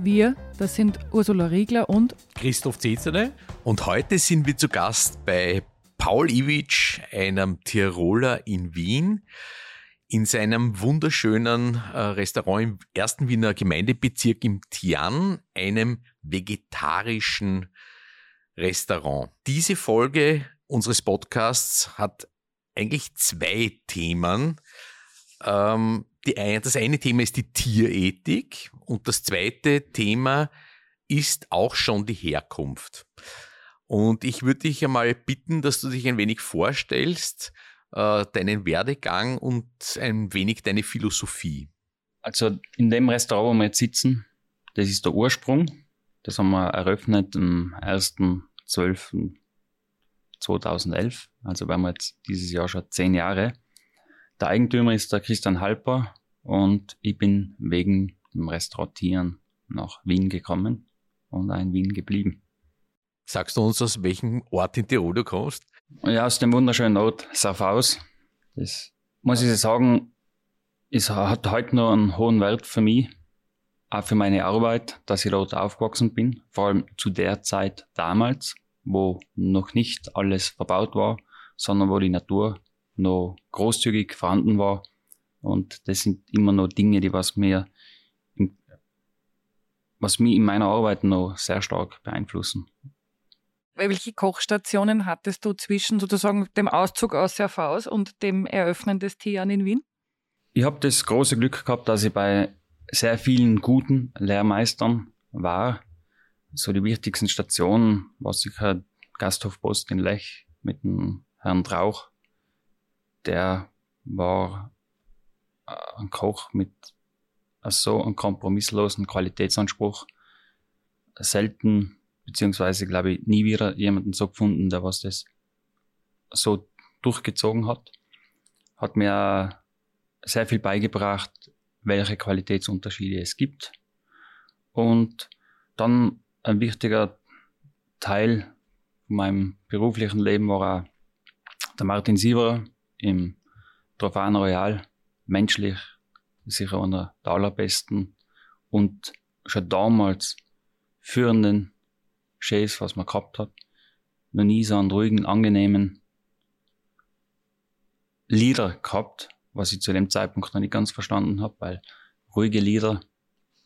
Wir, das sind Ursula Riegler und Christoph Zezele. Und heute sind wir zu Gast bei Paul Iwitsch, einem Tiroler in Wien, in seinem wunderschönen äh, Restaurant im ersten Wiener Gemeindebezirk im Tian, einem vegetarischen Restaurant. Diese Folge unseres Podcasts hat eigentlich zwei Themen. Ähm, die, das eine Thema ist die Tierethik und das zweite Thema ist auch schon die Herkunft. Und ich würde dich einmal bitten, dass du dich ein wenig vorstellst, äh, deinen Werdegang und ein wenig deine Philosophie. Also in dem Restaurant, wo wir jetzt sitzen, das ist der Ursprung. Das haben wir eröffnet am 1.12.2011. Also wir jetzt dieses Jahr schon zehn Jahre. Der Eigentümer ist der Christian Halper und ich bin wegen dem Restauratieren nach Wien gekommen und auch in Wien geblieben. Sagst du uns, aus welchem Ort in Tirol du kommst? Ja, aus dem wunderschönen Ort Saarfaus. Das muss ich sagen, es hat heute noch einen hohen Wert für mich, auch für meine Arbeit, dass ich dort aufgewachsen bin. Vor allem zu der Zeit damals, wo noch nicht alles verbaut war, sondern wo die Natur noch großzügig vorhanden war. Und das sind immer noch Dinge, die was mir, was mich in meiner Arbeit noch sehr stark beeinflussen. Welche Kochstationen hattest du zwischen sozusagen dem Auszug aus Serfaus und dem Eröffnen des Tian in Wien? Ich habe das große Glück gehabt, dass ich bei sehr vielen guten Lehrmeistern war. So die wichtigsten Stationen war sicher Gasthof Post in Lech mit dem Herrn Trauch, der war ein Koch mit so einem kompromisslosen Qualitätsanspruch. Selten, beziehungsweise glaube ich nie wieder jemanden so gefunden, der was das so durchgezogen hat. Hat mir sehr viel beigebracht, welche Qualitätsunterschiede es gibt. Und dann ein wichtiger Teil von meinem beruflichen Leben war auch der Martin Sieverer, im Trophäen Royal menschlich sicher einer der allerbesten und schon damals führenden Chefs, was man gehabt hat. Noch nie so einen ruhigen, angenehmen Leader gehabt, was ich zu dem Zeitpunkt noch nicht ganz verstanden habe, weil ruhige Lieder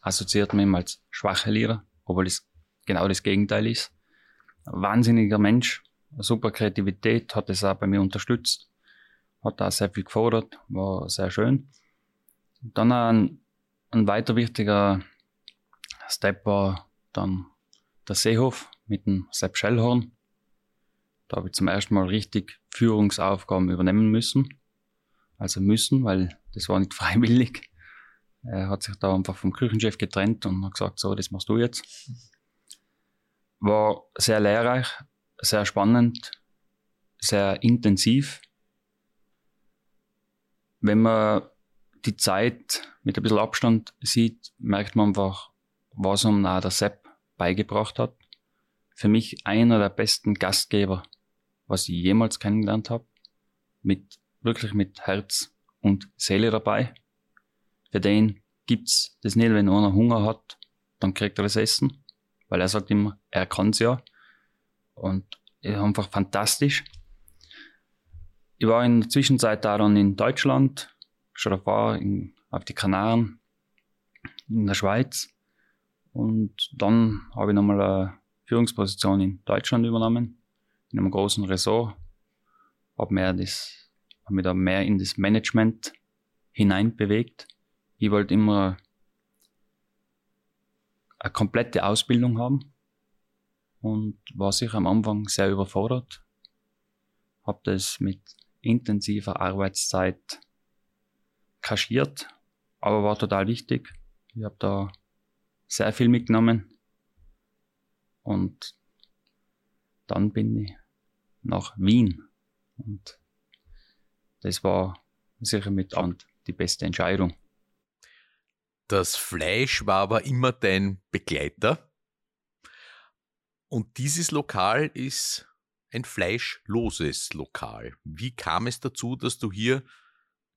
assoziiert man immer als schwache Lieder, obwohl es genau das Gegenteil ist. Ein wahnsinniger Mensch, super Kreativität, hat es auch bei mir unterstützt hat da sehr viel gefordert, war sehr schön. Dann ein, ein weiter wichtiger Step war dann der Seehof mit dem Sepp Schellhorn. Da habe ich zum ersten Mal richtig Führungsaufgaben übernehmen müssen. Also müssen, weil das war nicht freiwillig. Er hat sich da einfach vom Küchenchef getrennt und hat gesagt, so, das machst du jetzt. War sehr lehrreich, sehr spannend, sehr intensiv wenn man die Zeit mit ein bisschen Abstand sieht, merkt man einfach, was ihm auch der Sepp beigebracht hat. Für mich einer der besten Gastgeber, was ich jemals kennengelernt habe. Mit, wirklich mit Herz und Seele dabei. Für den gibt's das nicht, wenn einer Hunger hat, dann kriegt er das Essen. Weil er sagt immer, er kann's ja. Und einfach fantastisch. Ich war in der Zwischenzeit da dann in Deutschland, schon davor auf die Kanaren, in der Schweiz. Und dann habe ich nochmal eine Führungsposition in Deutschland übernommen, in einem großen Ressort. Habe mehr das, habe mich da mehr in das Management hineinbewegt. Ich wollte immer eine komplette Ausbildung haben und war sicher am Anfang sehr überfordert. Habe das mit intensiver Arbeitszeit kaschiert, aber war total wichtig. Ich habe da sehr viel mitgenommen und dann bin ich nach Wien. Und das war sicher mit die beste Entscheidung. Das Fleisch war aber immer dein Begleiter. Und dieses Lokal ist ein fleischloses Lokal. Wie kam es dazu, dass du hier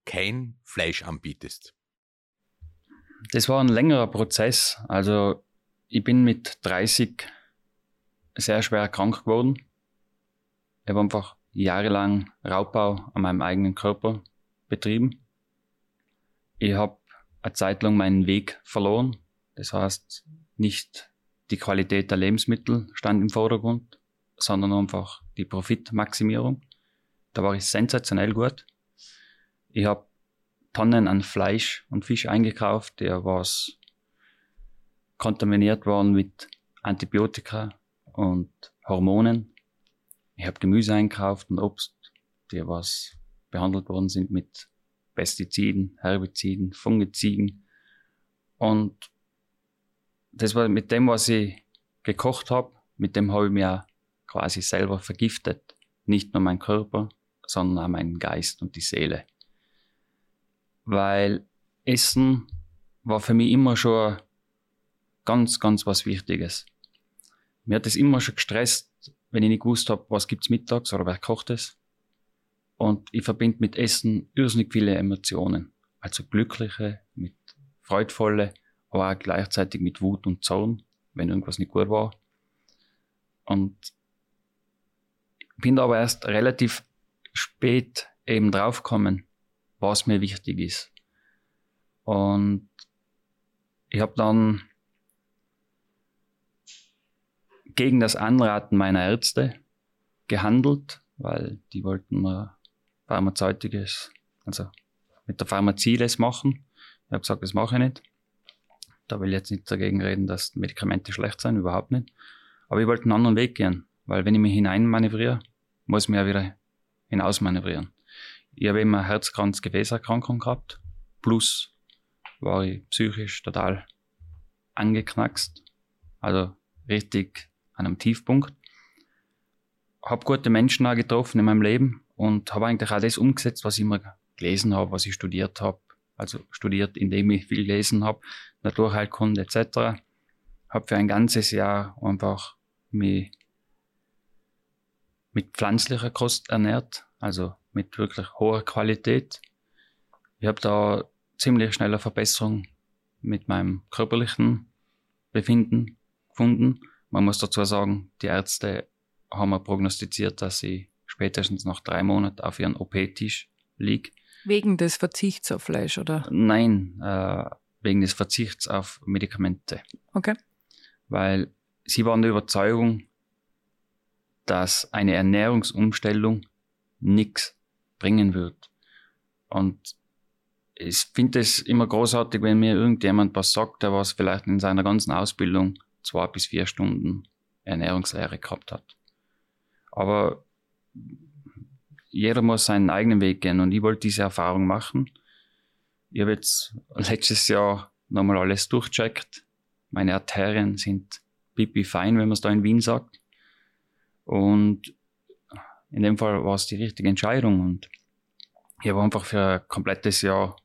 kein Fleisch anbietest? Das war ein längerer Prozess. Also ich bin mit 30 sehr schwer krank geworden. Ich habe einfach jahrelang Raubbau an meinem eigenen Körper betrieben. Ich habe eine Zeit lang meinen Weg verloren. Das heißt, nicht die Qualität der Lebensmittel stand im Vordergrund, sondern einfach die Profitmaximierung. Da war ich sensationell gut. Ich habe Tonnen an Fleisch und Fisch eingekauft, der was kontaminiert worden mit Antibiotika und Hormonen. Ich habe Gemüse einkauft und Obst, die was behandelt worden sind mit Pestiziden, Herbiziden, Fungiziden. Und das war mit dem, was ich gekocht habe, mit dem habe ich auch quasi selber vergiftet. Nicht nur mein Körper, sondern auch meinen Geist und die Seele. Weil Essen war für mich immer schon ganz, ganz was Wichtiges. Mir hat es immer schon gestresst, wenn ich nicht gewusst habe, was gibt's mittags oder wer kocht es. Und ich verbinde mit Essen irrsinnig viele Emotionen. Also glückliche, mit freudvolle, aber auch gleichzeitig mit Wut und Zorn, wenn irgendwas nicht gut war. Und bin aber erst relativ spät eben draufgekommen, was mir wichtig ist. Und ich habe dann gegen das Anraten meiner Ärzte gehandelt, weil die wollten mir Pharmazeutisches, also mit der Pharmazie das machen. Ich habe gesagt, das mache ich nicht. Da will ich jetzt nicht dagegen reden, dass Medikamente schlecht sind, überhaupt nicht. Aber ich wollte einen anderen Weg gehen, weil wenn ich mich hineinmanövriere, muss ich mich ja wieder hinausmanövrieren. Ich habe immer Herzkranz-Gefäßerkrankung gehabt, plus war ich psychisch total angeknackst, also richtig an einem Tiefpunkt. Habe gute Menschen auch getroffen in meinem Leben und habe eigentlich auch das umgesetzt, was ich immer gelesen habe, was ich studiert habe. Also studiert, indem ich viel gelesen habe, Naturheilkunde etc. Habe für ein ganzes Jahr einfach mich mit pflanzlicher Kost ernährt, also mit wirklich hoher Qualität. Ich habe da ziemlich schnelle Verbesserung mit meinem körperlichen Befinden gefunden. Man muss dazu sagen, die Ärzte haben mir prognostiziert, dass ich spätestens nach drei Monaten auf ihren OP-Tisch liege. Wegen des Verzichts auf Fleisch, oder? Nein, äh, wegen des Verzichts auf Medikamente. Okay. Weil sie waren der Überzeugung, dass eine Ernährungsumstellung nichts bringen wird. Und ich finde es immer großartig, wenn mir irgendjemand was sagt, der was vielleicht in seiner ganzen Ausbildung zwei bis vier Stunden Ernährungslehre gehabt hat. Aber jeder muss seinen eigenen Weg gehen und ich wollte diese Erfahrung machen. Ich habe jetzt letztes Jahr nochmal alles durchcheckt. Meine Arterien sind pipi fein, wenn man es da in Wien sagt. Und in dem Fall war es die richtige Entscheidung und ich habe einfach für ein komplettes Jahr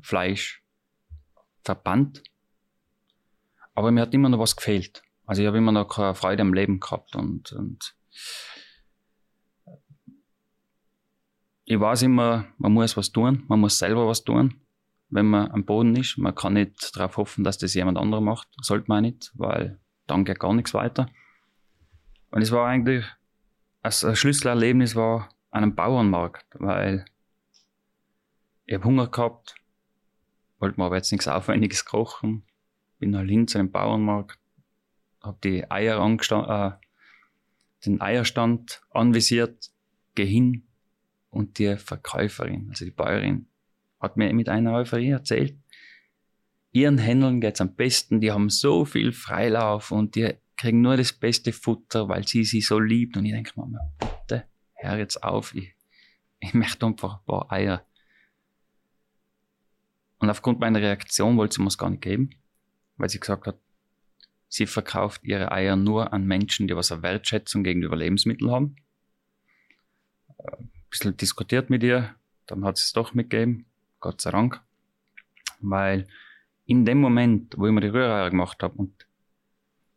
Fleisch verbannt. Aber mir hat immer noch was gefehlt. Also ich habe immer noch keine Freude am Leben gehabt und, und ich weiß immer, man muss was tun, man muss selber was tun, wenn man am Boden ist. Man kann nicht darauf hoffen, dass das jemand anderer macht. Sollte man nicht, weil dann geht gar nichts weiter. Und es war eigentlich, also ein Schlüsselerlebnis war an einem Bauernmarkt, weil ich habe Hunger gehabt, wollte mir aber jetzt nichts Aufwendiges kochen, bin halt hin zu einem Bauernmarkt, habe die Eier äh, den Eierstand anvisiert, gehe hin und die Verkäuferin, also die Bäuerin, hat mir mit einer Euphorie erzählt, ihren Händlern geht's am besten, die haben so viel Freilauf und die kriegen nur das beste Futter, weil sie sie so liebt. Und ich denke, Mama, bitte, hör jetzt auf, ich, ich möchte einfach ein paar Eier. Und aufgrund meiner Reaktion wollte sie mir es gar nicht geben, weil sie gesagt hat, sie verkauft ihre Eier nur an Menschen, die was eine Wertschätzung gegenüber Lebensmitteln haben. Äh, ein bisschen diskutiert mit ihr, dann hat sie es doch mitgegeben, Gott sei Dank. Weil in dem Moment, wo ich mir die Rühreier gemacht habe und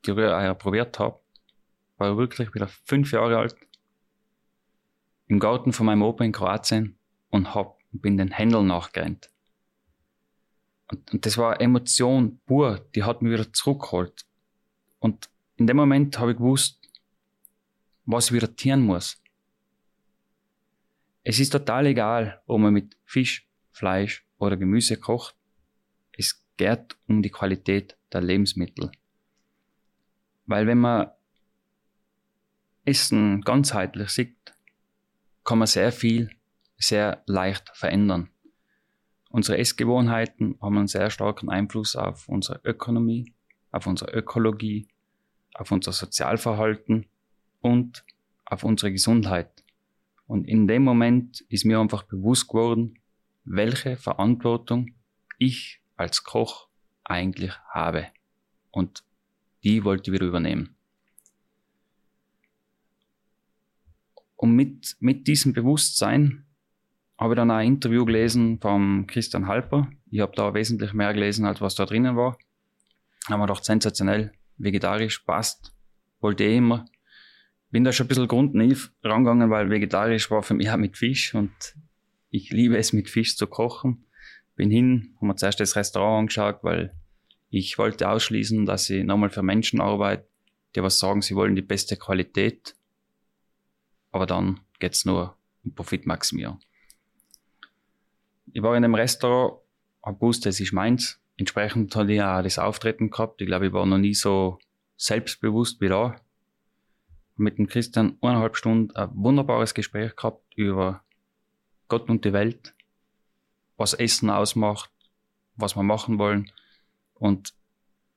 die Rühreier probiert habe, war ich wirklich wieder fünf Jahre alt, im Garten von meinem Opa in Kroatien und hab, bin den Händeln nachgerannt. Und, und das war Emotion pur, die hat mich wieder zurückgeholt. Und in dem Moment habe ich gewusst, was ich wieder tieren muss. Es ist total egal, ob man mit Fisch, Fleisch oder Gemüse kocht. Es geht um die Qualität der Lebensmittel. Weil wenn man Essen ganzheitlich sieht, kann man sehr viel, sehr leicht verändern. Unsere Essgewohnheiten haben einen sehr starken Einfluss auf unsere Ökonomie, auf unsere Ökologie, auf unser Sozialverhalten und auf unsere Gesundheit. Und in dem Moment ist mir einfach bewusst geworden, welche Verantwortung ich als Koch eigentlich habe. Und die wollte ich wieder übernehmen. Und mit, mit diesem Bewusstsein habe ich dann ein Interview gelesen vom Christian Halper. Ich habe da wesentlich mehr gelesen, als was da drinnen war. Haben wir doch sensationell, vegetarisch passt, wollte ich immer. Bin da schon ein bisschen grundnaiv rangegangen, weil vegetarisch war für mich auch mit Fisch und ich liebe es mit Fisch zu kochen. Bin hin, haben wir zuerst das Restaurant angeschaut, weil ich wollte ausschließen, dass ich nochmal für Menschen arbeite, die was sagen, sie wollen die beste Qualität. Aber dann geht's nur um Profitmaximierung. Ich war in einem Restaurant, habe gewusst, das ist meins. Entsprechend hatte ich auch das Auftreten gehabt. Ich glaube, ich war noch nie so selbstbewusst wie da. Mit dem Christian eineinhalb Stunden ein wunderbares Gespräch gehabt über Gott und die Welt, was Essen ausmacht, was wir machen wollen. Und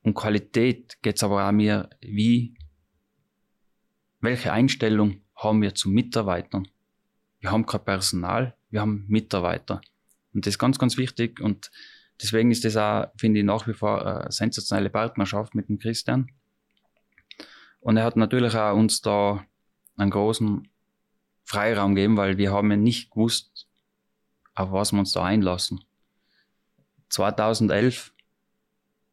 um Qualität geht's aber auch mir, wie, welche Einstellung haben wir zu Mitarbeitern? Wir haben kein Personal, wir haben Mitarbeiter. Und das ist ganz, ganz wichtig. Und deswegen ist das auch, finde ich, nach wie vor eine sensationelle Partnerschaft mit dem Christian. Und er hat natürlich auch uns da einen großen Freiraum gegeben, weil wir haben ja nicht gewusst, auf was wir uns da einlassen. 2011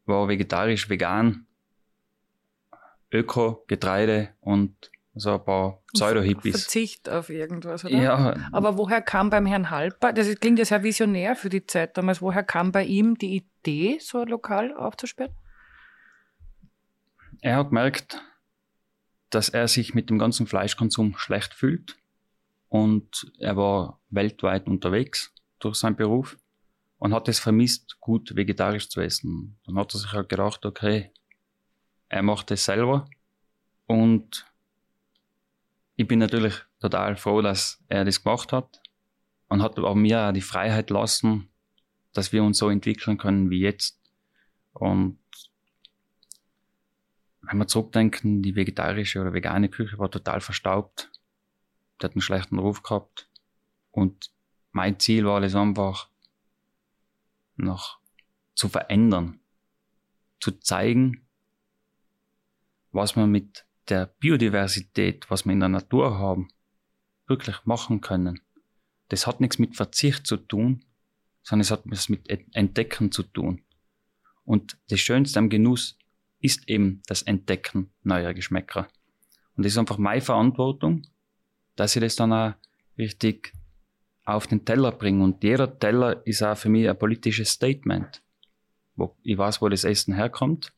war vegetarisch, vegan, Öko, Getreide und so ein paar Pseudo-Hippies. Verzicht auf irgendwas, oder? Ja. Aber woher kam beim Herrn Halper, das klingt ja sehr visionär für die Zeit damals, woher kam bei ihm die Idee, so ein Lokal aufzusperren? Er hat gemerkt, dass er sich mit dem ganzen Fleischkonsum schlecht fühlt und er war weltweit unterwegs durch seinen Beruf und hat es vermisst, gut vegetarisch zu essen. Dann hat er sich halt gedacht, okay, er macht es selber und ich bin natürlich total froh, dass er das gemacht hat und hat auch mir die Freiheit lassen, dass wir uns so entwickeln können wie jetzt. Und wenn wir zurückdenken, die vegetarische oder vegane Küche war total verstaubt. Die hat einen schlechten Ruf gehabt. Und mein Ziel war es einfach, noch zu verändern, zu zeigen, was man mit der Biodiversität, was wir in der Natur haben, wirklich machen können. Das hat nichts mit Verzicht zu tun, sondern es hat was mit Entdecken zu tun. Und das Schönste am Genuss ist eben das Entdecken neuer Geschmäcker. Und das ist einfach meine Verantwortung, dass ich das dann auch richtig auf den Teller bringe. Und jeder Teller ist auch für mich ein politisches Statement. Wo ich weiß, wo das Essen herkommt.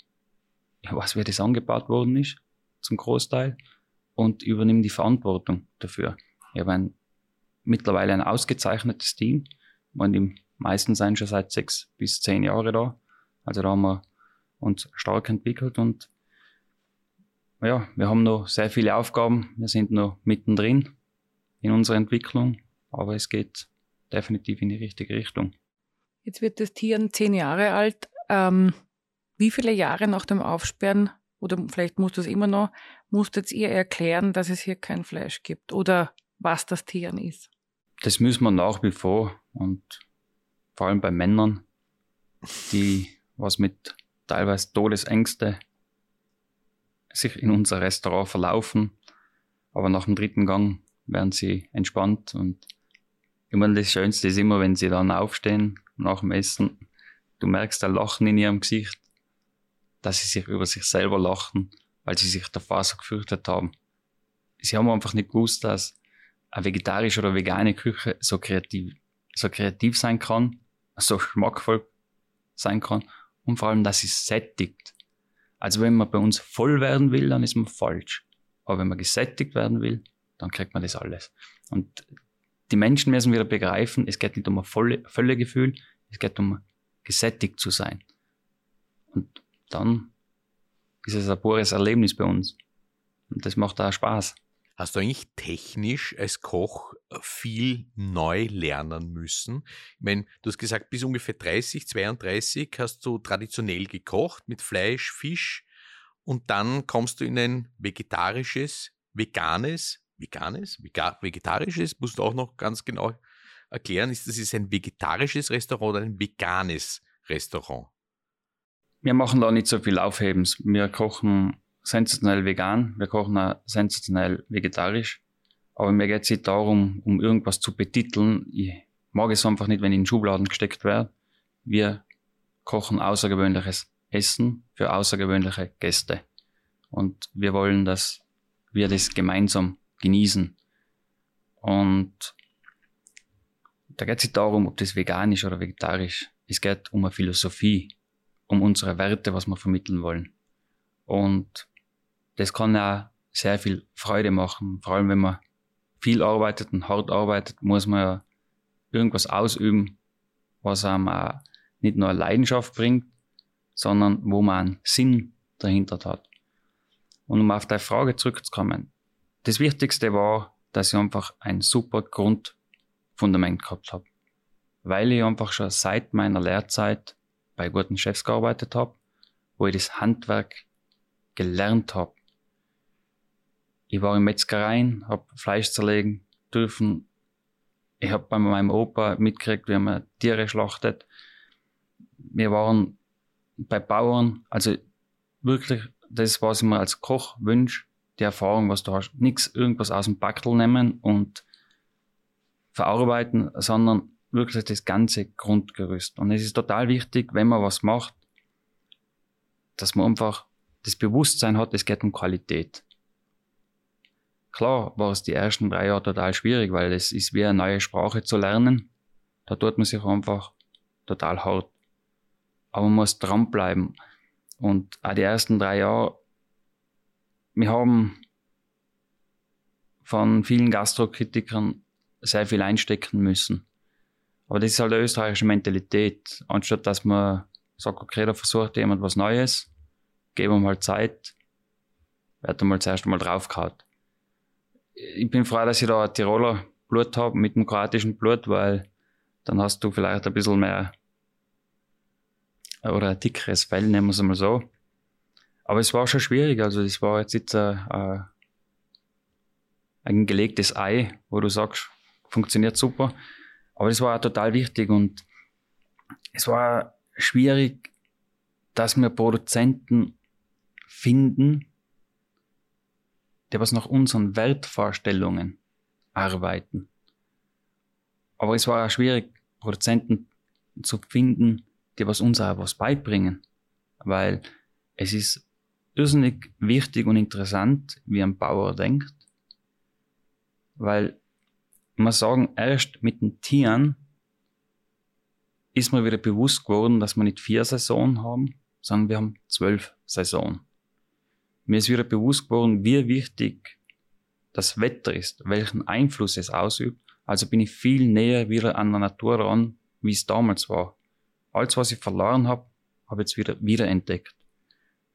Ich weiß, wie das angebaut worden ist, zum Großteil. Und übernehme die Verantwortung dafür. Ich habe ein, mittlerweile ein ausgezeichnetes Team. Und die meisten sind schon seit sechs bis zehn Jahren da. Also da haben wir uns stark entwickelt und ja, wir haben noch sehr viele Aufgaben. Wir sind noch mittendrin in unserer Entwicklung, aber es geht definitiv in die richtige Richtung. Jetzt wird das Tier zehn Jahre alt. Ähm, wie viele Jahre nach dem Aufsperren, oder vielleicht muss das immer noch, musstet ihr erklären, dass es hier kein Fleisch gibt oder was das Tieren ist? Das müssen wir nach wie vor und vor allem bei Männern, die was mit teilweise Todesängste sich in unser Restaurant verlaufen, aber nach dem dritten Gang werden sie entspannt und immer das Schönste ist immer, wenn sie dann aufstehen nach dem Essen. Du merkst ein Lachen in ihrem Gesicht, dass sie sich über sich selber lachen, weil sie sich davor so gefürchtet haben. Sie haben einfach nicht gewusst, dass eine vegetarische oder vegane Küche so kreativ, so kreativ sein kann, so schmackvoll sein kann und vor allem, dass sie sättigt. Also wenn man bei uns voll werden will, dann ist man falsch. Aber wenn man gesättigt werden will, dann kriegt man das alles. Und die Menschen müssen wieder begreifen, es geht nicht um ein volle, Völlegefühl, es geht um gesättigt zu sein. Und dann ist es ein pures Erlebnis bei uns. Und das macht auch Spaß. Hast du eigentlich technisch als Koch viel neu lernen müssen? Ich meine, du hast gesagt, bis ungefähr 30, 32 hast du traditionell gekocht mit Fleisch, Fisch und dann kommst du in ein vegetarisches, veganes, veganes, vegetarisches, musst du auch noch ganz genau erklären, ist das ist ein vegetarisches Restaurant oder ein veganes Restaurant? Wir machen da nicht so viel Aufhebens. Wir kochen sensationell vegan, wir kochen auch sensationell vegetarisch. Aber mir geht es nicht darum, um irgendwas zu betiteln. Ich mag es einfach nicht, wenn ich in Schubladen gesteckt werde. Wir kochen außergewöhnliches Essen für außergewöhnliche Gäste. Und wir wollen, dass wir das gemeinsam genießen. Und da geht es nicht darum, ob das veganisch oder vegetarisch. Es geht um eine Philosophie, um unsere Werte, was wir vermitteln wollen. Und das kann ja sehr viel Freude machen. Vor allem, wenn man viel arbeitet und hart arbeitet, muss man ja irgendwas ausüben, was einem auch nicht nur eine Leidenschaft bringt, sondern wo man einen Sinn dahinter hat. Und um auf deine Frage zurückzukommen, das Wichtigste war, dass ich einfach ein super Grundfundament gehabt habe. Weil ich einfach schon seit meiner Lehrzeit bei guten Chefs gearbeitet habe, wo ich das Handwerk gelernt habe. Ich war in Metzgereien, habe Fleisch zerlegen dürfen. Ich habe bei meinem Opa mitgekriegt, wie man Tiere schlachtet. Wir waren bei Bauern, also wirklich das, was ich mir als Koch wünsche, die Erfahrung, was du hast. Nichts irgendwas aus dem Backel nehmen und verarbeiten, sondern wirklich das ganze Grundgerüst. Und es ist total wichtig, wenn man was macht, dass man einfach das Bewusstsein hat, es geht um Qualität. Klar war es die ersten drei Jahre total schwierig, weil es ist wie eine neue Sprache zu lernen. Da tut man sich einfach total hart. Aber man muss dranbleiben. Und auch die ersten drei Jahre, wir haben von vielen Gastrokritikern sehr viel einstecken müssen. Aber das ist halt eine österreichische Mentalität. Anstatt dass man sagt, okay, da versucht jemand was Neues, geben wir mal Zeit, wird einmal zuerst einmal draufgehauen ich bin froh, dass ich da Tiroler Blut habe mit dem kroatischen Blut, weil dann hast du vielleicht ein bisschen mehr oder ein dickeres Fell, nehmen wir es mal so. Aber es war schon schwierig, also es war jetzt, jetzt ein, ein, ein gelegtes Ei, wo du sagst, funktioniert super. Aber es war total wichtig und es war schwierig, dass wir Produzenten finden, die was nach unseren Wertvorstellungen arbeiten. Aber es war auch schwierig, Produzenten zu finden, die was uns auch was beibringen. Weil es ist irrsinnig wichtig und interessant, wie ein Bauer denkt. Weil man sagen, erst mit den Tieren ist mir wieder bewusst geworden, dass wir nicht vier Saisonen haben, sondern wir haben zwölf Saisonen. Mir ist wieder bewusst geworden, wie wichtig das Wetter ist, welchen Einfluss es ausübt. Also bin ich viel näher wieder an der Natur ran, wie es damals war. Alles, was ich verloren habe, habe ich jetzt wieder wiederentdeckt.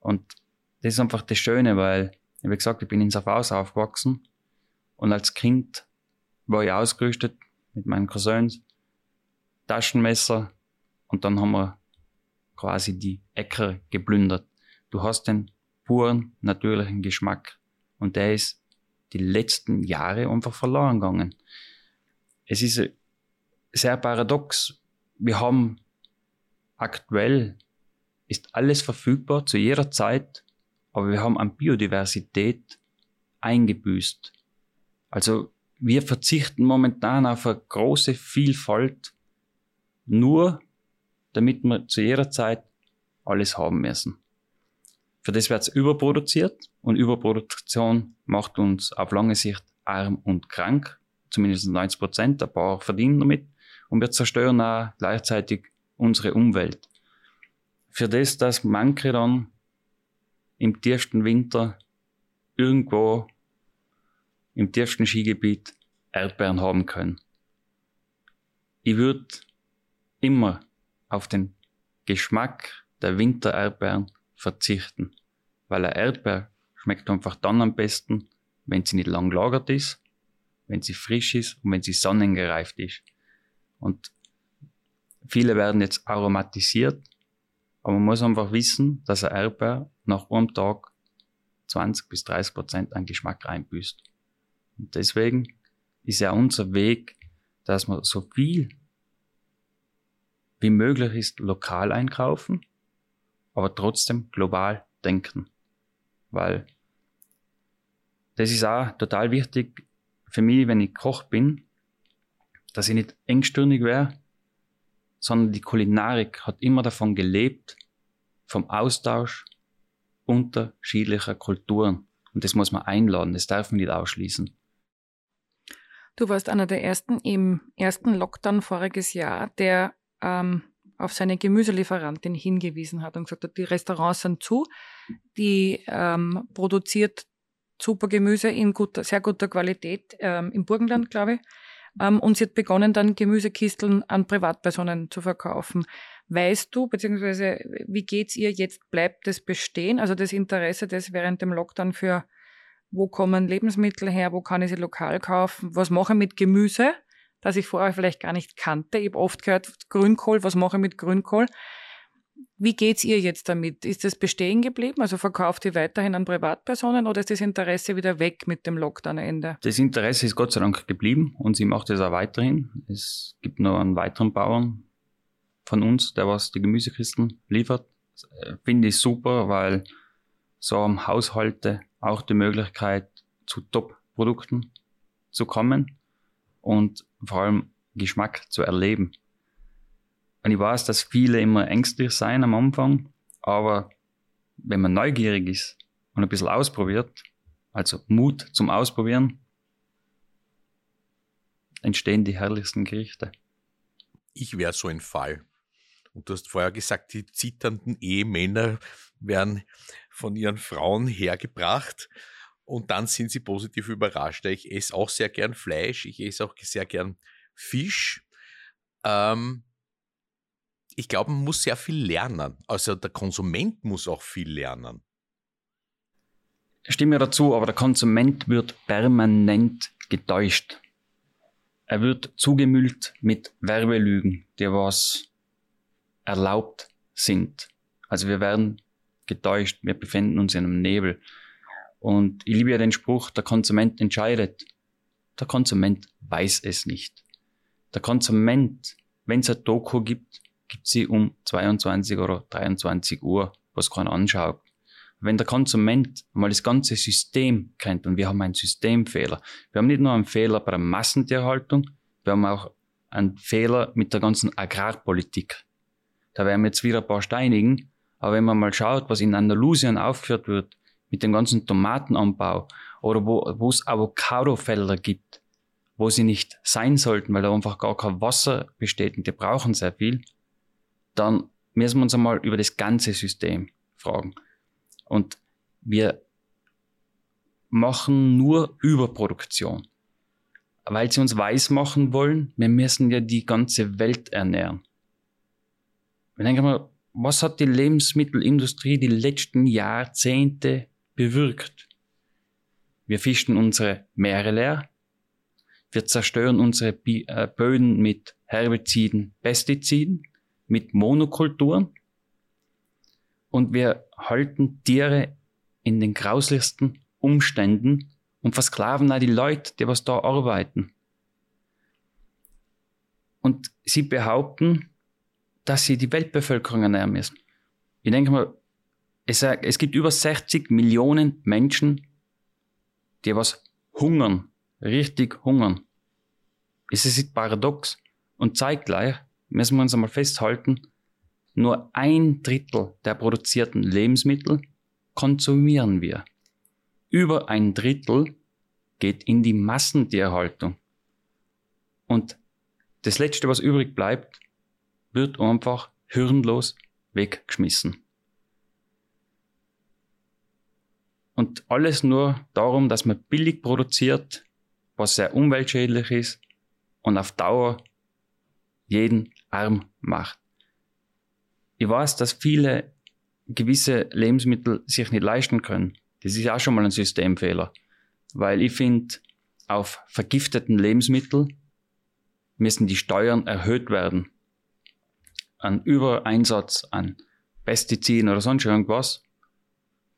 Und das ist einfach das Schöne, weil, wie gesagt, ich bin in Safhaus aufgewachsen und als Kind war ich ausgerüstet mit meinen Cousins, Taschenmesser und dann haben wir quasi die Äcker geplündert. Du hast den puren, natürlichen Geschmack. Und der ist die letzten Jahre einfach verloren gegangen. Es ist sehr paradox. Wir haben aktuell ist alles verfügbar zu jeder Zeit aber wir haben an Biodiversität eingebüßt. Also wir verzichten momentan auf eine große Vielfalt, nur damit wir zu jeder Zeit alles haben müssen. Für das wird es überproduziert und Überproduktion macht uns auf lange Sicht arm und krank, zumindest 90 Prozent, ein paar verdienen damit und wir zerstören auch gleichzeitig unsere Umwelt. Für das, dass manche dann im tiefsten Winter irgendwo im tiefsten Skigebiet Erdbeeren haben können. Ich würde immer auf den Geschmack der Wintererdbeeren verzichten, weil eine Erdbeer schmeckt einfach dann am besten, wenn sie nicht lang gelagert ist, wenn sie frisch ist und wenn sie sonnengereift ist. Und viele werden jetzt aromatisiert, aber man muss einfach wissen, dass eine Erdbeer nach einem Tag 20 bis 30 Prozent an Geschmack reinbüßt. Und deswegen ist ja unser Weg, dass wir so viel wie möglich ist lokal einkaufen, aber trotzdem global denken. Weil das ist auch total wichtig für mich, wenn ich Koch bin, dass ich nicht engstirnig wäre, sondern die Kulinarik hat immer davon gelebt, vom Austausch unterschiedlicher Kulturen. Und das muss man einladen, das darf man nicht ausschließen. Du warst einer der ersten im ersten Lockdown voriges Jahr, der ähm, auf seine Gemüselieferantin hingewiesen hat und gesagt hat, die Restaurants sind zu, die ähm, produziert super Gemüse in guter, sehr guter Qualität ähm, im Burgenland, glaube ich. Ähm, und sie hat begonnen, dann Gemüsekisteln an Privatpersonen zu verkaufen. Weißt du, beziehungsweise wie geht's ihr jetzt? Bleibt das bestehen? Also das Interesse, das während dem Lockdown für wo kommen Lebensmittel her, wo kann ich sie lokal kaufen, was mache ich mit Gemüse? das ich vorher vielleicht gar nicht kannte. Ich habe oft gehört, Grünkohl, was mache ich mit Grünkohl? Wie geht's ihr jetzt damit? Ist das bestehen geblieben? Also verkauft ihr weiterhin an Privatpersonen oder ist das Interesse wieder weg mit dem Lockdown-Ende? Das Interesse ist Gott sei Dank geblieben und sie macht es auch weiterhin. Es gibt noch einen weiteren Bauern von uns, der was die Gemüsekisten liefert. Finde ich super, weil so haben Haushalte auch die Möglichkeit, zu Top-Produkten zu kommen und vor allem Geschmack zu erleben. Und ich weiß, dass viele immer ängstlich sein am Anfang, aber wenn man neugierig ist und ein bisschen ausprobiert, also Mut zum Ausprobieren, entstehen die herrlichsten Gerichte. Ich wäre so ein Fall. Und du hast vorher gesagt, die zitternden Ehemänner werden von ihren Frauen hergebracht und dann sind sie positiv überrascht. Ich esse auch sehr gern Fleisch, ich esse auch sehr gern Fisch. Ähm, ich glaube, man muss sehr viel lernen. Also der Konsument muss auch viel lernen. Stimme dazu, aber der Konsument wird permanent getäuscht. Er wird zugemüllt mit Werbelügen, die was erlaubt sind. Also wir werden getäuscht, wir befinden uns in einem Nebel. Und ich liebe ja den Spruch, der Konsument entscheidet. Der Konsument weiß es nicht. Der Konsument, wenn es ein Doku gibt, gibt sie um 22 oder 23 Uhr, was keiner anschaut. Wenn der Konsument mal das ganze System kennt, und wir haben einen Systemfehler, wir haben nicht nur einen Fehler bei der Massentierhaltung, wir haben auch einen Fehler mit der ganzen Agrarpolitik. Da werden wir jetzt wieder ein paar steinigen, aber wenn man mal schaut, was in Andalusien aufgeführt wird, mit dem ganzen Tomatenanbau oder wo, wo es Avocadofelder gibt, wo sie nicht sein sollten, weil da einfach gar kein Wasser besteht und die brauchen sehr viel, dann müssen wir uns einmal über das ganze System fragen. Und wir machen nur Überproduktion, weil sie uns weiß machen wollen, wir müssen ja die ganze Welt ernähren. Wir denken mal, was hat die Lebensmittelindustrie die letzten Jahrzehnte bewirkt. Wir fischen unsere Meere leer, wir zerstören unsere äh, Böden mit Herbiziden, Pestiziden, mit Monokulturen und wir halten Tiere in den grauslichsten Umständen und versklaven auch die Leute, die was da arbeiten. Und sie behaupten, dass sie die Weltbevölkerung ernähren müssen. Ich denke mal, es, es gibt über 60 Millionen Menschen, die was hungern, richtig hungern. Es ist paradox. Und zeitgleich müssen wir uns einmal festhalten, nur ein Drittel der produzierten Lebensmittel konsumieren wir. Über ein Drittel geht in die Massentierhaltung. Und das Letzte, was übrig bleibt, wird einfach hirnlos weggeschmissen. Und alles nur darum, dass man billig produziert, was sehr umweltschädlich ist und auf Dauer jeden arm macht. Ich weiß, dass viele gewisse Lebensmittel sich nicht leisten können. Das ist auch schon mal ein Systemfehler. Weil ich finde, auf vergifteten Lebensmitteln müssen die Steuern erhöht werden. An Übereinsatz an Pestiziden oder sonst irgendwas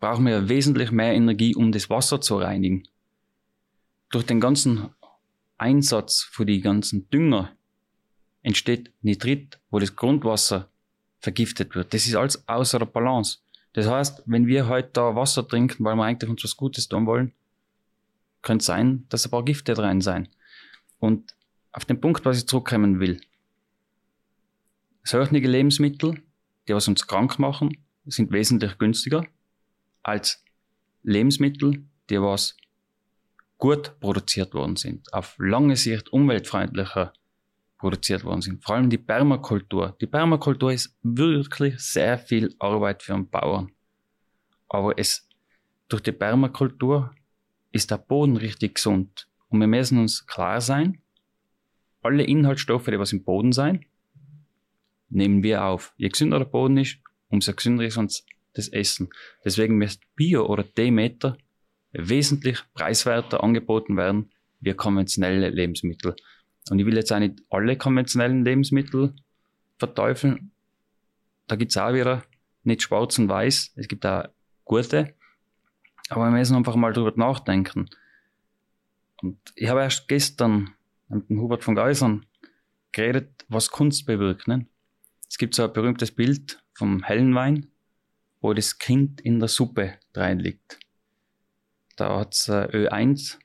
brauchen wir wesentlich mehr Energie, um das Wasser zu reinigen. Durch den ganzen Einsatz für die ganzen Dünger entsteht Nitrit, wo das Grundwasser vergiftet wird. Das ist alles außer der Balance. Das heißt, wenn wir heute da Wasser trinken, weil wir eigentlich uns was Gutes tun wollen, könnte es sein, dass ein paar Gifte drin sein. Und auf den Punkt, was ich zurückkommen will. Solche Lebensmittel, die was uns krank machen, sind wesentlich günstiger als Lebensmittel, die was gut produziert worden sind, auf lange Sicht umweltfreundlicher produziert worden sind. Vor allem die Permakultur. Die Permakultur ist wirklich sehr viel Arbeit für einen Bauern. Aber es, durch die Permakultur ist der Boden richtig gesund. Und wir müssen uns klar sein, alle Inhaltsstoffe, die was im Boden sein, nehmen wir auf. Je gesünder der Boden ist, umso gesünder ist uns das Essen. Deswegen müsste Bio oder Demeter wesentlich preiswerter angeboten werden wie konventionelle Lebensmittel. Und ich will jetzt auch nicht alle konventionellen Lebensmittel verteufeln. Da gibt's auch wieder nicht schwarz und weiß. Es gibt auch gute. Aber wir müssen einfach mal drüber nachdenken. Und ich habe erst gestern mit dem Hubert von Geusern geredet, was Kunst bewirkt. Ne? Es gibt so ein berühmtes Bild vom hellen Wein, wo das Kind in der Suppe rein liegt. Da hat's Ö1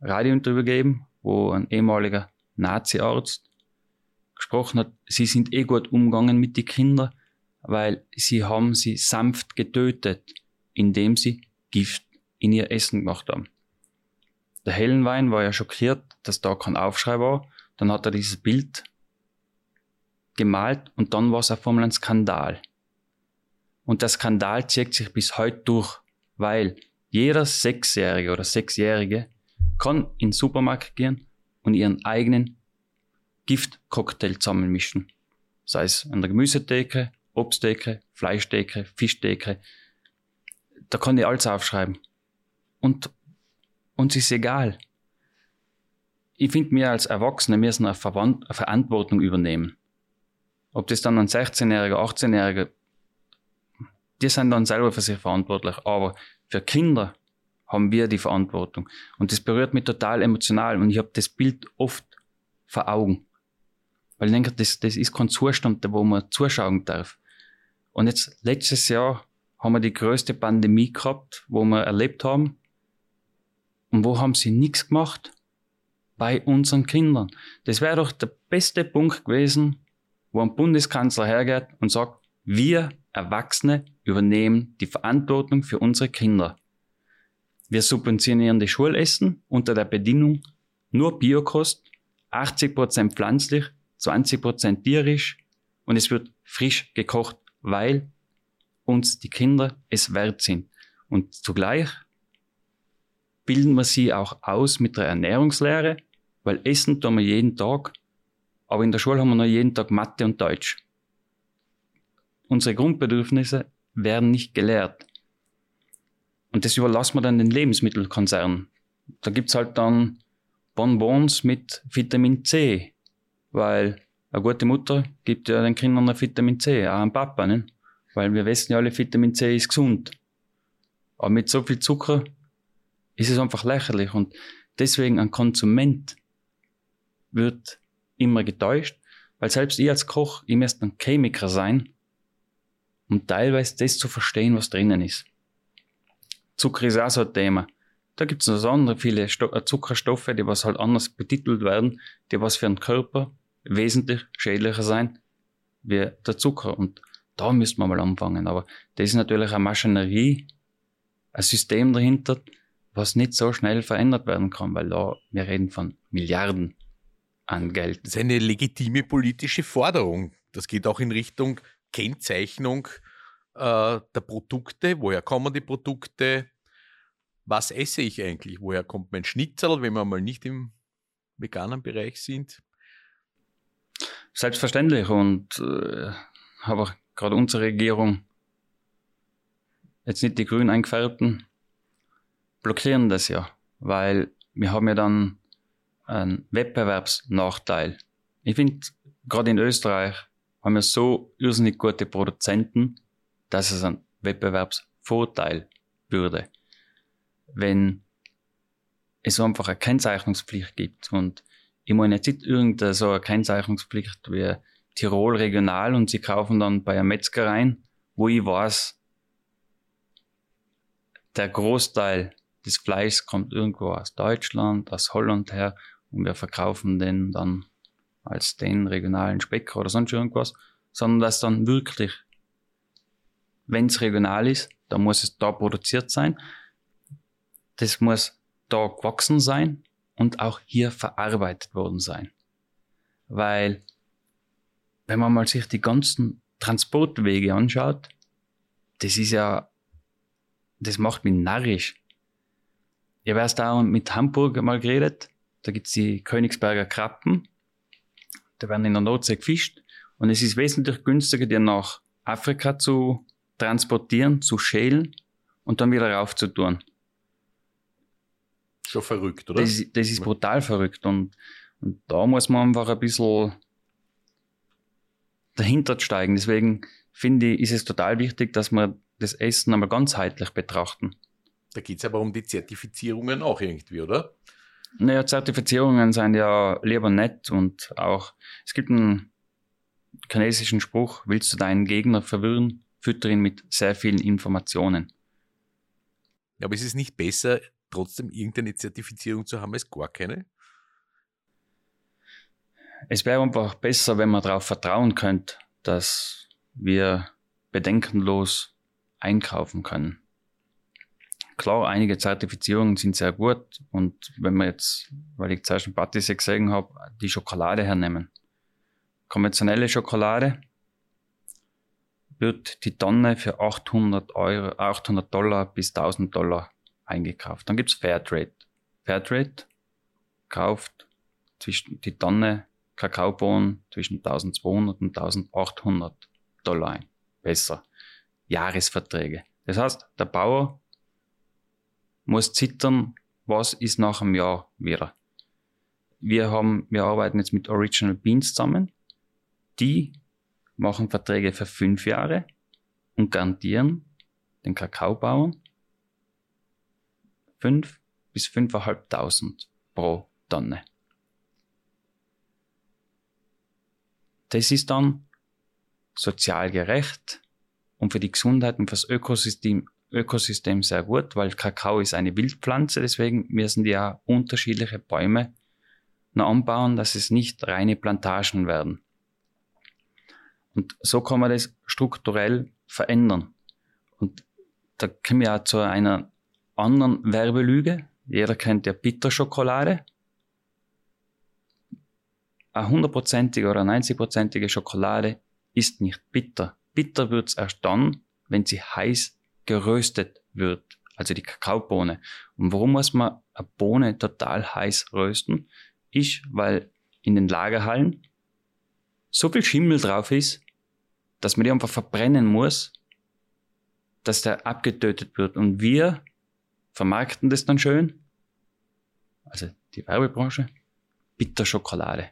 Radiointerview gegeben wo ein ehemaliger Nazi-Arzt gesprochen hat, sie sind eh gut umgegangen mit den Kindern, weil sie haben sie sanft getötet, indem sie Gift in ihr Essen gemacht haben. Der Hellenwein war ja schockiert, dass da kein Aufschrei war. Dann hat er dieses Bild gemalt und dann war es auf einmal ein Skandal. Und der Skandal zieht sich bis heute durch, weil jeder Sechsjährige oder Sechsjährige kann in den Supermarkt gehen und ihren eigenen Giftcocktail zusammenmischen. Sei es an der Gemüsetheke, Obsttheke, Fleischtheke, Fischtheke. Da kann ich alles aufschreiben. Und uns ist egal. Ich finde, wir als Erwachsene müssen eine, eine Verantwortung übernehmen. Ob das dann ein 16-Jähriger, 18-Jähriger, die sind dann selber für sich verantwortlich. Aber für Kinder haben wir die Verantwortung. Und das berührt mich total emotional und ich habe das Bild oft vor Augen. Weil ich denke, das, das ist kein Zustand, wo man zuschauen darf. Und jetzt, letztes Jahr, haben wir die größte Pandemie gehabt, wo wir erlebt haben. Und wo haben sie nichts gemacht? Bei unseren Kindern. Das wäre doch der beste Punkt gewesen, wo ein Bundeskanzler hergeht und sagt, wir Erwachsene übernehmen die Verantwortung für unsere Kinder. Wir subventionieren die Schulessen unter der Bedingung nur Biokost, 80% pflanzlich, 20% tierisch und es wird frisch gekocht, weil uns die Kinder es wert sind. Und zugleich bilden wir sie auch aus mit der Ernährungslehre, weil Essen tun wir jeden Tag, aber in der Schule haben wir noch jeden Tag Mathe und Deutsch. Unsere Grundbedürfnisse werden nicht gelehrt. Und das überlassen wir dann den Lebensmittelkonzernen. Da gibt's halt dann Bonbons mit Vitamin C, weil eine gute Mutter gibt ja den Kindern ein Vitamin C, auch ein Papa, ne? Weil wir wissen ja alle, Vitamin C ist gesund. Aber mit so viel Zucker ist es einfach lächerlich und deswegen ein Konsument wird immer getäuscht, weil selbst ich als Koch, ich müsste ein Chemiker sein, um teilweise das zu verstehen, was drinnen ist. Zucker ist auch so ein Thema. Da gibt es noch andere viele Sto äh, Zuckerstoffe, die was halt anders betitelt werden, die was für den Körper wesentlich schädlicher sein wie der Zucker. Und da müsste man mal anfangen. Aber das ist natürlich eine Maschinerie, ein System dahinter, was nicht so schnell verändert werden kann, weil da wir reden von Milliarden an Geld. Das ist eine legitime politische Forderung. Das geht auch in Richtung Kennzeichnung der Produkte. Woher kommen die Produkte? Was esse ich eigentlich? Woher kommt mein Schnitzel, wenn wir mal nicht im veganen Bereich sind? Selbstverständlich und äh, aber gerade unsere Regierung, jetzt nicht die grün eingefärbten, blockieren das ja, weil wir haben ja dann einen Wettbewerbsnachteil. Ich finde, gerade in Österreich haben wir so irrsinnig gute Produzenten, dass es einen Wettbewerbsvorteil würde, wenn es einfach eine Kennzeichnungspflicht gibt. Und ich meine jetzt nicht irgendeine so eine Kennzeichnungspflicht wie Tirol regional und sie kaufen dann bei einer Metzgerei, wo ich weiß, der Großteil des Fleischs kommt irgendwo aus Deutschland, aus Holland her und wir verkaufen den dann als den regionalen Speck oder sonst irgendwas, sondern dass dann wirklich, wenn es regional ist, dann muss es da produziert sein, das muss da gewachsen sein und auch hier verarbeitet worden sein. Weil, wenn man mal sich die ganzen Transportwege anschaut, das ist ja, das macht mich narrisch. Ich habe erst da mit Hamburg mal geredet, da gibt's die Königsberger Krabben, da werden in der Nordsee gefischt und es ist wesentlich günstiger, die nach Afrika zu transportieren, zu schälen und dann wieder raufzutun. Schon verrückt, oder? Das, das ist brutal verrückt und, und da muss man einfach ein bisschen dahinter steigen. Deswegen finde ich, ist es total wichtig, dass wir das Essen einmal ganzheitlich betrachten. Da geht es aber um die Zertifizierungen auch irgendwie, oder? Naja, Zertifizierungen sind ja lieber nett und auch, es gibt einen chinesischen Spruch, willst du deinen Gegner verwirren, fütter ihn mit sehr vielen Informationen. Ja, aber ist es nicht besser, trotzdem irgendeine Zertifizierung zu haben als gar keine? Es wäre einfach besser, wenn man darauf vertrauen könnte, dass wir bedenkenlos einkaufen können klar, einige Zertifizierungen sind sehr gut und wenn wir jetzt, weil ich zuerst ein Patisse gesehen habe, die Schokolade hernehmen. Konventionelle Schokolade wird die Tonne für 800 Euro, 800 Dollar bis 1000 Dollar eingekauft. Dann gibt's Fairtrade. Fairtrade kauft zwischen die Tonne Kakaobohnen zwischen 1200 und 1800 Dollar ein. Besser. Jahresverträge. Das heißt, der Bauer muss zittern, was ist nach einem Jahr wieder. Wir haben, wir arbeiten jetzt mit Original Beans zusammen. Die machen Verträge für fünf Jahre und garantieren den Kakaobauern fünf bis fünfeinhalbtausend pro Tonne. Das ist dann sozial gerecht und für die Gesundheit und fürs Ökosystem Ökosystem sehr gut, weil Kakao ist eine Wildpflanze, deswegen müssen die ja unterschiedliche Bäume noch anbauen, dass es nicht reine Plantagen werden. Und so kann man das strukturell verändern. Und da kommen wir auch zu einer anderen Werbelüge. Jeder kennt ja Bitterschokolade. Eine hundertprozentige oder 90-prozentige Schokolade ist nicht bitter. Bitter wird's erst dann, wenn sie heiß geröstet wird, also die Kakaobohne. Und warum muss man eine Bohne total heiß rösten? Ist, weil in den Lagerhallen so viel Schimmel drauf ist, dass man die einfach verbrennen muss, dass der abgetötet wird. Und wir vermarkten das dann schön, also die Werbebranche, Bitterschokolade.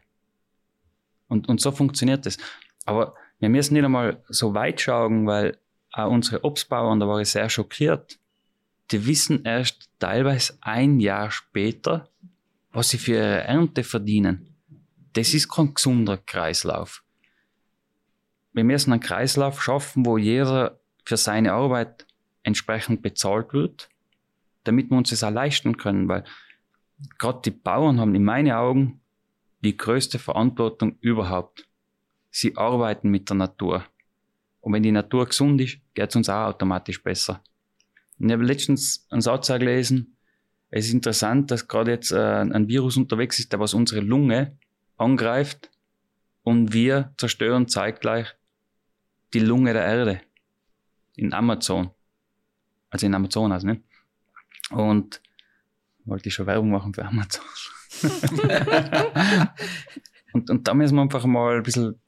Und, und so funktioniert das. Aber wir müssen nicht einmal so weit schauen, weil auch unsere Obstbauern, da war ich sehr schockiert, die wissen erst teilweise ein Jahr später, was sie für ihre Ernte verdienen. Das ist kein gesunder Kreislauf. wir müssen einen Kreislauf schaffen, wo jeder für seine Arbeit entsprechend bezahlt wird, damit wir uns das auch leisten können, weil gerade die Bauern haben in meinen Augen die größte Verantwortung überhaupt. Sie arbeiten mit der Natur. Und wenn die Natur gesund ist, geht es uns auch automatisch besser. Ich habe letztens einen Satz gelesen, es ist interessant, dass gerade jetzt äh, ein Virus unterwegs ist, der was unsere Lunge angreift und wir zerstören zeitgleich die Lunge der Erde in Amazon. Also in Amazonas, ne? Und wollte ich schon Werbung machen für Amazon. und, und da müssen wir einfach mal ein bisschen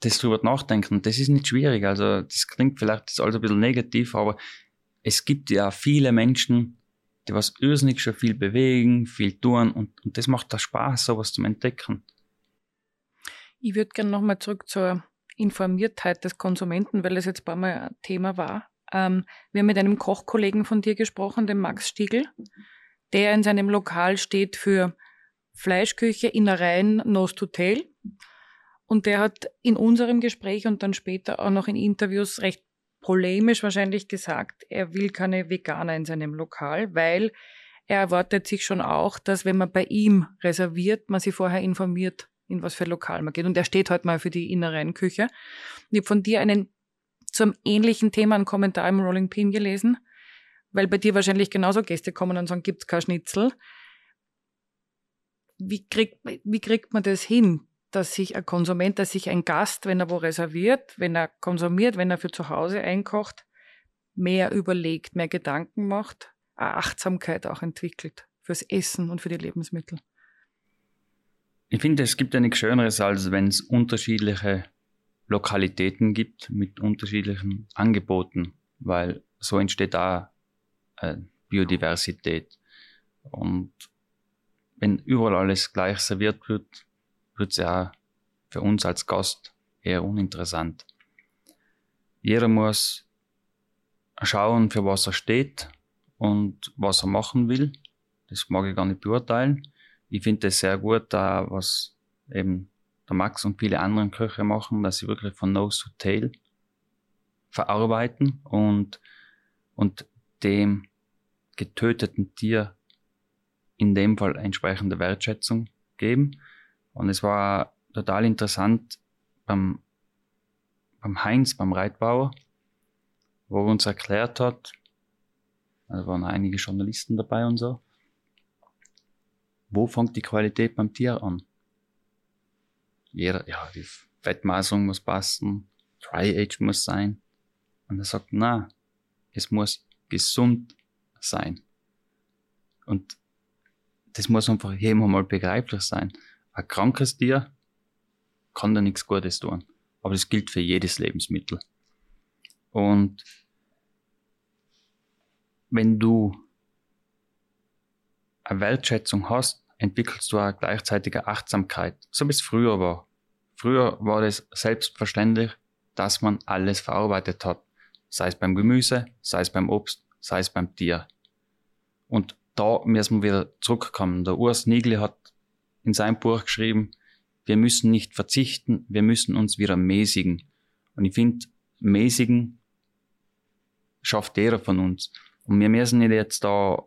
das drüber nachdenken. Das ist nicht schwierig. Also, das klingt vielleicht alles ein bisschen negativ, aber es gibt ja viele Menschen, die was irrsinnig schon viel bewegen, viel tun und, und das macht da Spaß, sowas zum Entdecken. Ich würde gerne nochmal zurück zur Informiertheit des Konsumenten, weil das jetzt ein paar Mal ein Thema war. Ähm, wir haben mit einem Kochkollegen von dir gesprochen, dem Max Stiegel, der in seinem Lokal steht für Fleischküche, Innereien, Nose to Tail. Und der hat in unserem Gespräch und dann später auch noch in Interviews recht polemisch wahrscheinlich gesagt, er will keine Veganer in seinem Lokal, weil er erwartet sich schon auch, dass wenn man bei ihm reserviert, man sich vorher informiert, in was für Lokal man geht. Und er steht heute mal für die inneren Küche. Ich habe von dir einen zum ähnlichen Thema einen Kommentar im Rolling Pin gelesen, weil bei dir wahrscheinlich genauso Gäste kommen und sagen, gibt's kein Schnitzel. Wie kriegt, wie kriegt man das hin, dass sich ein Konsument, dass sich ein Gast, wenn er wo reserviert, wenn er konsumiert, wenn er für zu Hause einkocht, mehr überlegt, mehr Gedanken macht, eine Achtsamkeit auch entwickelt fürs Essen und für die Lebensmittel. Ich finde, es gibt ja nichts Schöneres, als wenn es unterschiedliche Lokalitäten gibt mit unterschiedlichen Angeboten, weil so entsteht da äh, Biodiversität. Und wenn überall alles gleich serviert wird, wird es ja für uns als Gast eher uninteressant. Jeder muss schauen, für was er steht und was er machen will. Das mag ich gar nicht beurteilen. Ich finde es sehr gut, da was eben der Max und viele andere Köche machen, dass sie wirklich von Nose to Tail verarbeiten und, und dem getöteten Tier in dem Fall entsprechende Wertschätzung geben. Und es war total interessant beim, beim Heinz, beim Reitbauer, wo er uns erklärt hat, da waren einige Journalisten dabei und so, wo fängt die Qualität beim Tier an? Jeder, ja, die Fettmaßung muss passen, Dry Age muss sein. Und er sagt, na, es muss gesund sein. Und das muss einfach jedem mal begreiflich sein ein krankes Tier kann da nichts Gutes tun. Aber das gilt für jedes Lebensmittel. Und wenn du eine Wertschätzung hast, entwickelst du auch gleichzeitig eine Achtsamkeit, so wie es früher war. Früher war es selbstverständlich, dass man alles verarbeitet hat. Sei es beim Gemüse, sei es beim Obst, sei es beim Tier. Und da müssen wir wieder zurückkommen. Der Urs Nigli hat in seinem Buch geschrieben, wir müssen nicht verzichten, wir müssen uns wieder mäßigen. Und ich finde, mäßigen schafft jeder von uns. Und wir müssen nicht jetzt da,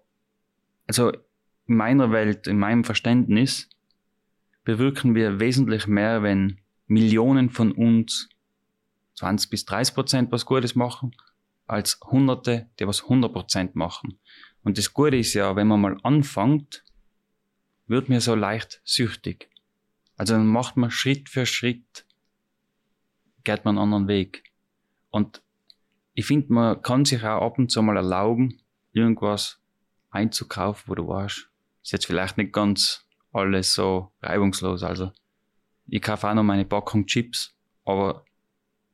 also in meiner Welt, in meinem Verständnis, bewirken wir wesentlich mehr, wenn Millionen von uns 20 bis 30 Prozent was Gutes machen, als Hunderte, die was 100 Prozent machen. Und das Gute ist ja, wenn man mal anfängt, wird mir so leicht süchtig. Also dann macht man Schritt für Schritt, geht man einen anderen Weg. Und ich finde, man kann sich auch ab und zu mal erlauben, irgendwas einzukaufen, wo du weißt, ist jetzt vielleicht nicht ganz alles so reibungslos. Also ich kaufe auch noch meine Packung Chips, aber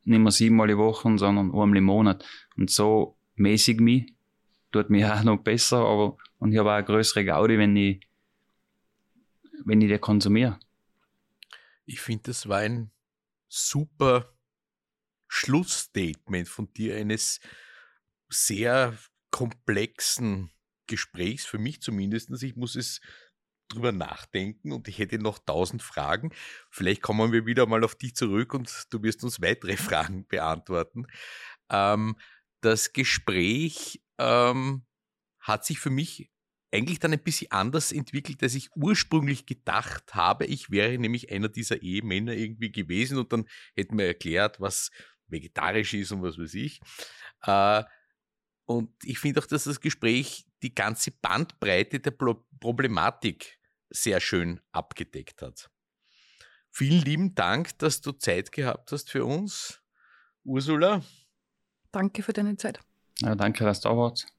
nicht mehr siebenmal die Woche, sondern einmal im Monat. Und so mäßig mich, tut mir auch noch besser, aber, und ich habe auch eine größere Gaudi, wenn ich wenn ich die konsumiere. Ich finde, das war ein super Schlussstatement von dir eines sehr komplexen Gesprächs, für mich zumindest. Ich muss es drüber nachdenken und ich hätte noch tausend Fragen. Vielleicht kommen wir wieder mal auf dich zurück und du wirst uns weitere Fragen beantworten. Ähm, das Gespräch ähm, hat sich für mich eigentlich dann ein bisschen anders entwickelt, als ich ursprünglich gedacht habe. Ich wäre nämlich einer dieser Ehemänner irgendwie gewesen und dann hätten wir erklärt, was vegetarisch ist und was weiß ich. Äh, und ich finde auch, dass das Gespräch die ganze Bandbreite der Problematik sehr schön abgedeckt hat. Vielen lieben Dank, dass du Zeit gehabt hast für uns. Ursula. Danke für deine Zeit. Ja, danke, dass du da warst.